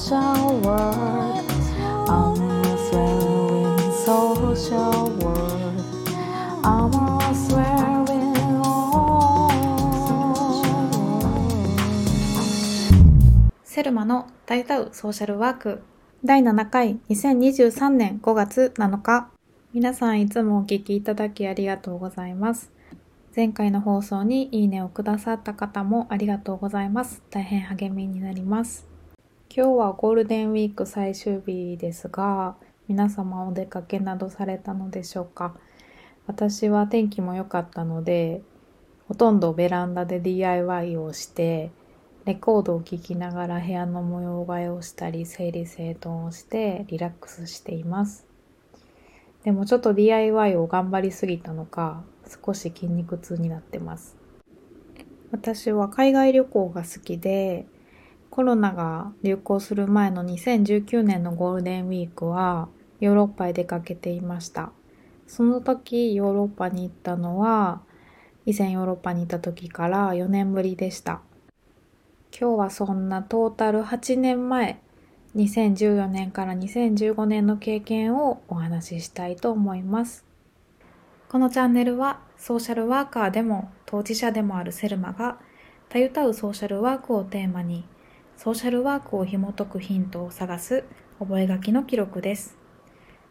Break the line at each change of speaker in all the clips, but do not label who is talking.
social world I'm swearing social world. I'm swearing on
セルマの大歌うソーシャルワーク第7回2023年5月7日。皆さんいつもお聞きいただきありがとうございます。前回の放送にいいねをくださった方もありがとうございます。大変励みになります。今日はゴールデンウィーク最終日ですが皆様お出かけなどされたのでしょうか？私は天気も良かったのでほとんどベランダで DIY をしてレコードを聴きながら部屋の模様替えをしたり整理整頓をしてリラックスしています。でもちょっと DIY を頑張りすぎたのか少し筋肉痛になってます。私は海外旅行が好きでコロナが流行する前の2019年のゴールデンウィークはヨーロッパへ出かけていました。その時ヨーロッパに行ったのは以前ヨーロッパに行った時から4年ぶりでした。今日はそんなトータル8年前2014年から2015年の経験をお話ししたいと思います。このチャンネルはソーシャルワーカーでも当事者でもあるセルマがたゆたうソーシャルワークをテーマにソーシャルワークを紐解くヒントを探す覚書の記録です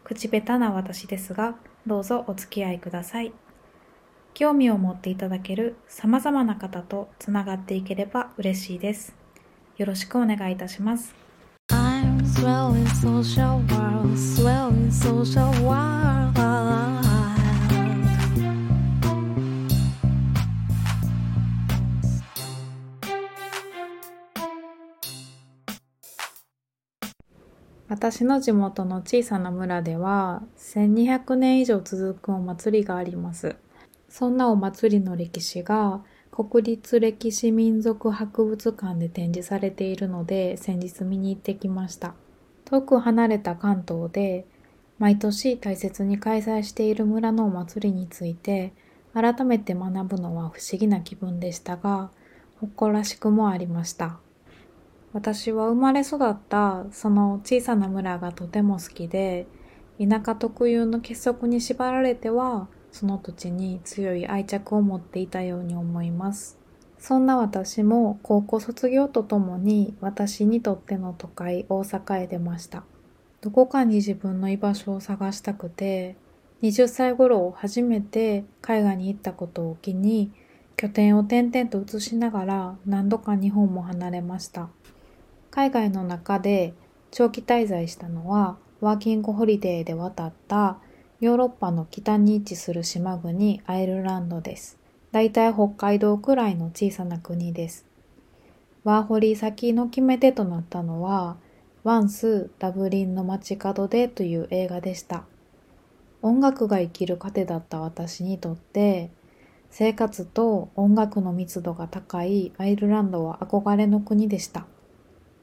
口下手な私ですがどうぞお付き合いください興味を持っていただける様々な方とつながっていければ嬉しいです。よろしくお願いいたします。私の地元の小さな村では1200年以上続くお祭りがあります。そんなお祭りの歴史が国立歴史民族博物館で展示されているので先日見に行ってきました。遠く離れた関東で毎年大切に開催している村のお祭りについて改めて学ぶのは不思議な気分でしたが誇らしくもありました。私は生まれ育ったその小さな村がとても好きで田舎特有の結束に縛られてはその土地に強い愛着を持っていたように思います。そんな私も高校卒業とともに私にとっての都会大阪へ出ました。どこかに自分の居場所を探したくて20歳頃初めて海外に行ったことを機に拠点を転々と移しながら何度か日本も離れました。海外の中で長期滞在したのはワーキングホリデーで渡ったヨーロッパの北に位置する島国アイルランドです。だいたい北海道くらいの小さな国です。ワーホリ先の決め手となったのは、ワンス・ダブリンの街角でという映画でした。音楽が生きる糧だった私にとって、生活と音楽の密度が高いアイルランドは憧れの国でした。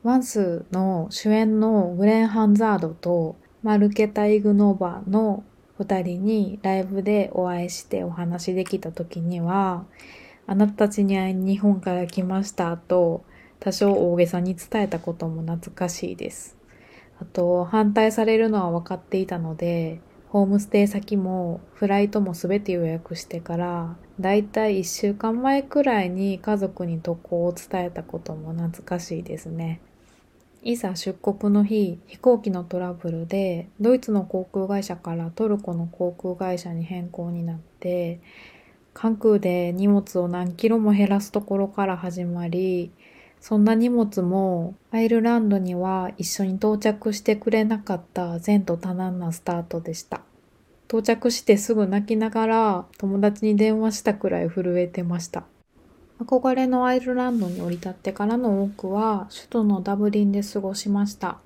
ワンスの主演のグレン・ハンザードとマルケタ・イグノーバの二人にライブでお会いしてお話しできた時には、あなたたちに会いに日本から来ましたと多少大げさに伝えたことも懐かしいです。あと、反対されるのは分かっていたので、ホームステイ先もフライトもすべて予約してから、だいたい1週間前くらいに家族に渡航を伝えたことも懐かしいですね。いざ出国の日、飛行機のトラブルで、ドイツの航空会社からトルコの航空会社に変更になって、関空で荷物を何キロも減らすところから始まり、そんな荷物もアイルランドには一緒に到着してくれなかった前途多難なスタートでした。到着してすぐ泣きながら友達に電話したくらい震えてました。憧れのアイルランドに降り立ってからの多くは首都のダブリンで過ごしました。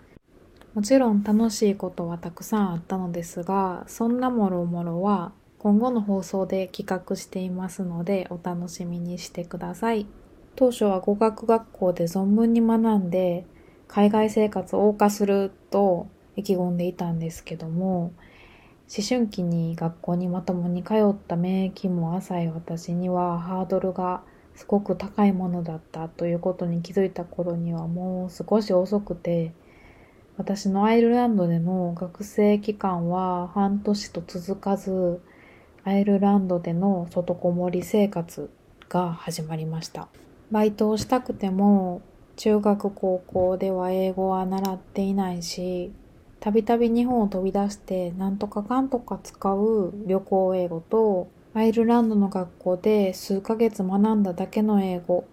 もちろん楽しいことはたくさんあったのですが、そんなもろもろは今後の放送で企画していますのでお楽しみにしてください。当初は語学学校で存分に学んで海外生活を謳歌すると意気込んでいたんですけども、思春期に学校にまともに通った免疫も浅い私にはハードルがすごく高いものだったということに気づいた頃にはもう少し遅くて私のアイルランドでの学生期間は半年と続かず、アイルランドでの外こもり生活が始まりました。バイトをしたくても、中学高校では英語は習っていないし、たびたび日本を飛び出してなんとかかんとか使う旅行英語と、アイルランドの学校で数ヶ月学んだだけの英語。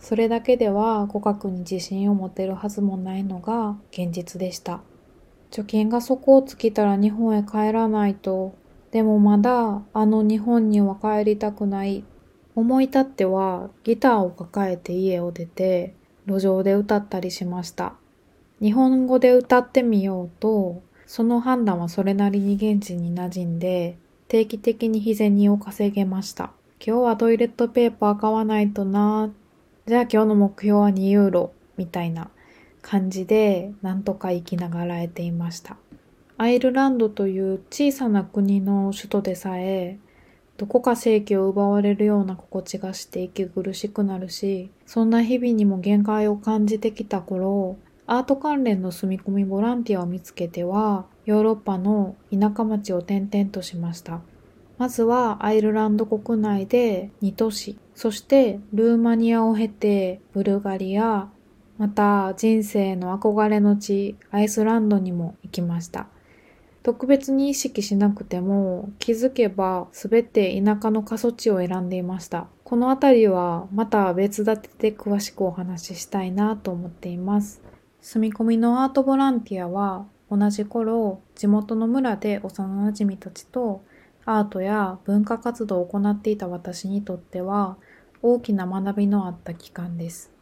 それだけでは語学に自信を持てるはずもないのが現実でした。貯金が底を尽きたら日本へ帰らないと。でもまだあの日本には帰りたくない。思い立ってはギターを抱えて家を出て路上で歌ったりしました。日本語で歌ってみようと、その判断はそれなりに現地に馴染んで、定期的に日銭を稼げました。今日はトイレットペーパー買わないとな。じゃあ今日の目標は2ユーロ。みたいな感じで、なんとか生きながらえていました。アイルランドという小さな国の首都でさえ、どこか正規を奪われるような心地がして息苦しくなるし、そんな日々にも限界を感じてきた頃、アート関連の住み込みボランティアを見つけては、ヨーロッパの田舎町を転々としました。まずはアイルランド国内で2都市、そしてルーマニアを経てブルガリア、また人生の憧れの地アイスランドにも行きました。特別に意識しなくても気づけば全て田舎の過疎地を選んでいました。この辺りはまた別立てで詳しくお話ししたいなと思っています。住み込みのアートボランティアは同じ頃地元の村で幼馴染たちとアートや文化活動を行っていた私にとっては大きな学びのあった期間です。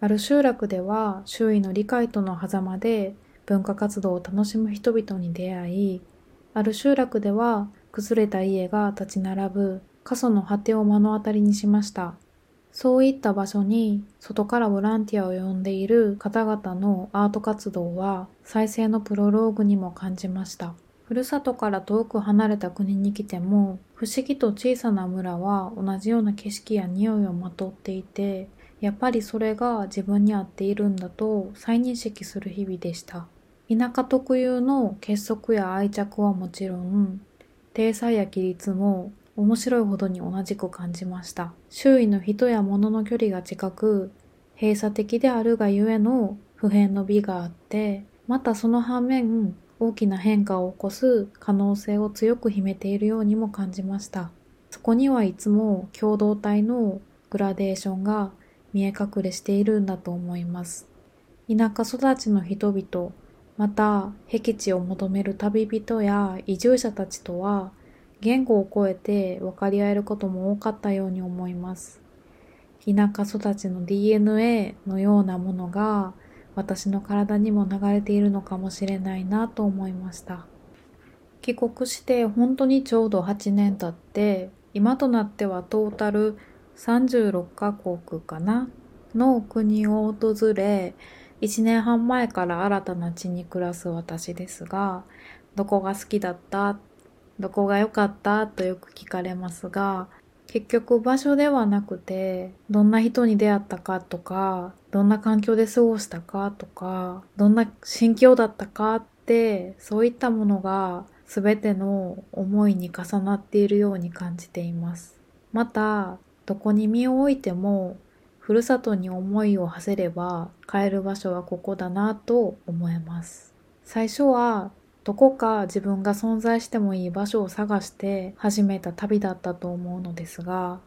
ある集落では周囲の理解との狭間で文化活動を楽しむ人々に出会い、ある集落では崩れた家が立ち並ぶ過疎の果てを目の当たりにしました。そういった場所に外からボランティアを呼んでいる方々のアート活動は再生のプロローグにも感じました。ふるさとから遠く離れた国に来ても不思議と小さな村は同じような景色や匂いをまとっていてやっぱりそれが自分に合っているんだと再認識する日々でした。田舎特有の結束や愛着はもちろん、体裁や規律も面白いほどに同じく感じました。周囲の人や物の距離が近く、閉鎖的であるがゆえの普遍の美があって、またその反面、大きな変化を起こす可能性を強く秘めているようにも感じました。そこにはいつも共同体のグラデーションが見え隠れしているんだと思います。田舎育ちの人々、また、僻地を求める旅人や移住者たちとは、言語を超えて分かり合えることも多かったように思います。田舎育ちの DNA のようなものが私の体にも流れているのかもしれないなと思いました。帰国して本当にちょうど8年経って、今となってはトータル36カ国かなの国を訪れ、1年半前から新たな地に暮らす私ですが、どこが好きだったどこが良かった？とよく聞かれますが、結局場所ではなくて、どんな人に出会ったかとか、どんな環境で過ごしたかとか、どんな心境だったかって、そういったものが全ての思いに重なっているように感じています。また、どこに身を置いてもふるさとに思いを馳せれば帰る場所はここだなと思えます。最初はどこか自分が存在してもいい場所を探して始めた旅だったと思うのですが、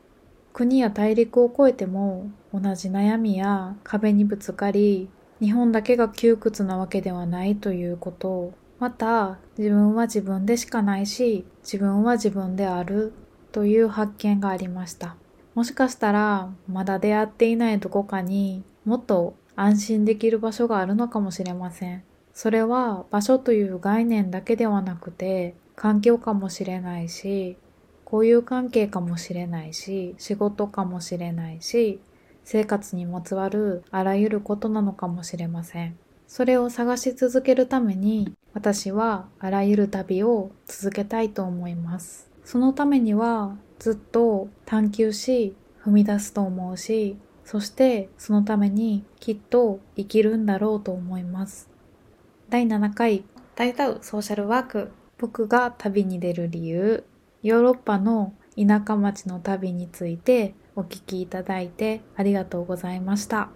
国や大陸を越えても同じ悩みや壁にぶつかり、日本だけが窮屈なわけではないということ、また自分は自分でしかないし、自分は自分であるという発見がありました。もしかしたらまだ出会っていないどこかにもっと安心できる場所があるのかもしれません。それは場所という概念だけではなくて環境かもしれないし、交友関係かもしれないし、仕事かもしれないし、生活にまつわるあらゆることなのかもしれません。それを探し続けるために私はあらゆる旅を続けたいと思います。そのためにはずっと探求し踏み出すと思うしそしてそのためにきっと生きるんだろうと思います第7回。大歌うソーシャルワーク。僕が旅に出る理由。ヨーロッパの田舎町の旅についてお聞きいただいてありがとうございました。